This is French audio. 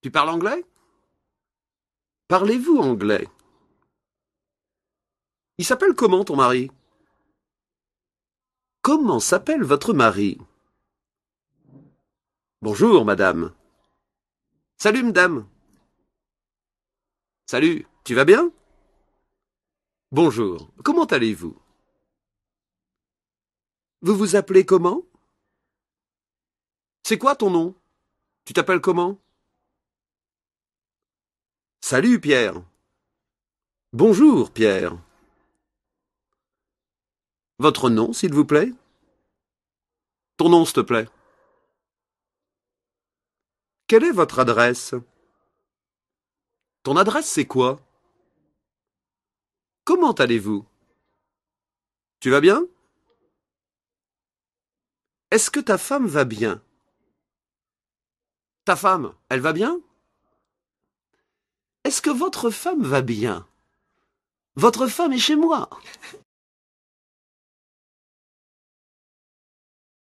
Tu parles anglais? Parlez-vous anglais? Il s'appelle comment ton mari? Comment s'appelle votre mari? Bonjour, madame. Salut, madame. Salut, tu vas bien? Bonjour, comment allez-vous? Vous vous appelez comment? C'est quoi ton nom? Tu t'appelles comment? Salut, Pierre. Bonjour, Pierre. Votre nom, s'il vous plaît? Ton nom, s'il te plaît. Quelle est votre adresse? Ton adresse, c'est quoi? Comment allez-vous? Tu vas bien? Est-ce que ta femme va bien? Ta femme, elle va bien? Est-ce que votre femme va bien? Votre femme est chez moi